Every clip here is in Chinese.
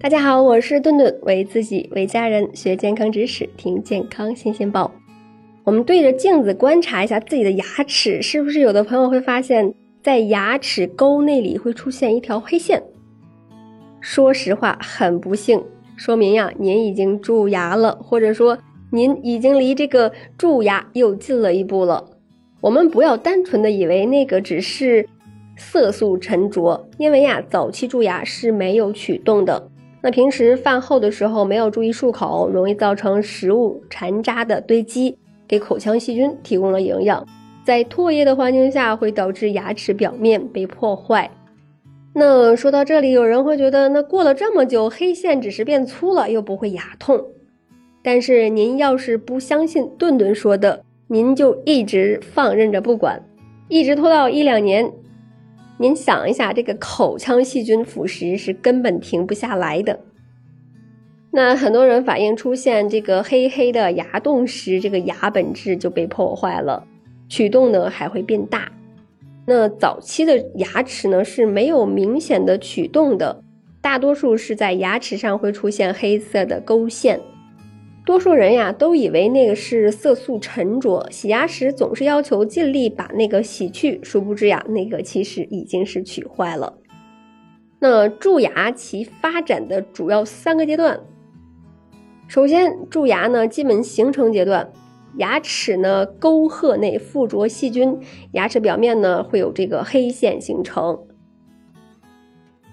大家好，我是顿顿，为自己、为家人学健康知识，听健康新鲜报。我们对着镜子观察一下自己的牙齿，是不是有的朋友会发现，在牙齿沟那里会出现一条黑线？说实话，很不幸，说明呀，您已经蛀牙了，或者说您已经离这个蛀牙又近了一步了。我们不要单纯的以为那个只是色素沉着，因为呀，早期蛀牙是没有龋洞的。那平时饭后的时候没有注意漱口，容易造成食物残渣的堆积，给口腔细菌提供了营养。在唾液的环境下，会导致牙齿表面被破坏。那说到这里，有人会觉得，那过了这么久，黑线只是变粗了，又不会牙痛。但是您要是不相信顿顿说的，您就一直放任着不管，一直拖到一两年。您想一下，这个口腔细菌腐蚀是根本停不下来的。那很多人反映出现这个黑黑的牙洞时，这个牙本质就被破坏了，龋洞呢还会变大。那早期的牙齿呢是没有明显的龋洞的，大多数是在牙齿上会出现黑色的沟线。多数人呀都以为那个是色素沉着，洗牙时总是要求尽力把那个洗去，殊不知呀，那个其实已经是龋坏了。那蛀牙其发展的主要三个阶段，首先蛀牙呢基本形成阶段，牙齿呢沟壑内附着细菌，牙齿表面呢会有这个黑线形成，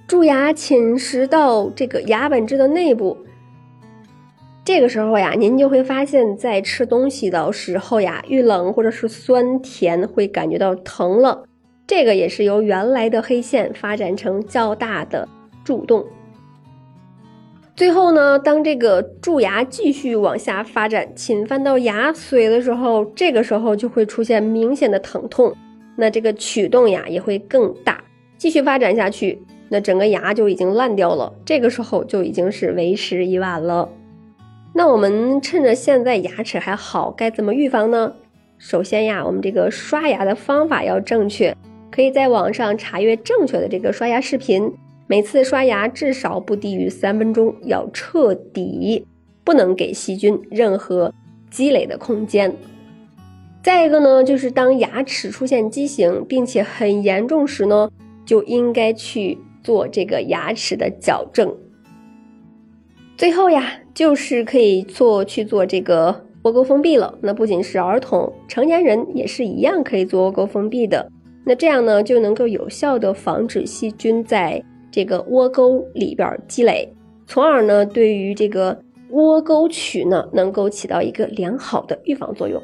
蛀牙侵蚀到这个牙本质的内部。这个时候呀，您就会发现，在吃东西的时候呀，遇冷或者是酸甜会感觉到疼了。这个也是由原来的黑线发展成较大的蛀洞。最后呢，当这个蛀牙继续往下发展，侵犯到牙髓的时候，这个时候就会出现明显的疼痛。那这个龋洞呀也会更大，继续发展下去，那整个牙就已经烂掉了。这个时候就已经是为时已晚了。那我们趁着现在牙齿还好，该怎么预防呢？首先呀，我们这个刷牙的方法要正确，可以在网上查阅正确的这个刷牙视频。每次刷牙至少不低于三分钟，要彻底，不能给细菌任何积累的空间。再一个呢，就是当牙齿出现畸形并且很严重时呢，就应该去做这个牙齿的矫正。最后呀，就是可以做去做这个窝沟封闭了。那不仅是儿童，成年人也是一样可以做窝沟封闭的。那这样呢，就能够有效的防止细菌在这个窝沟里边积累，从而呢，对于这个窝沟龋呢，能够起到一个良好的预防作用。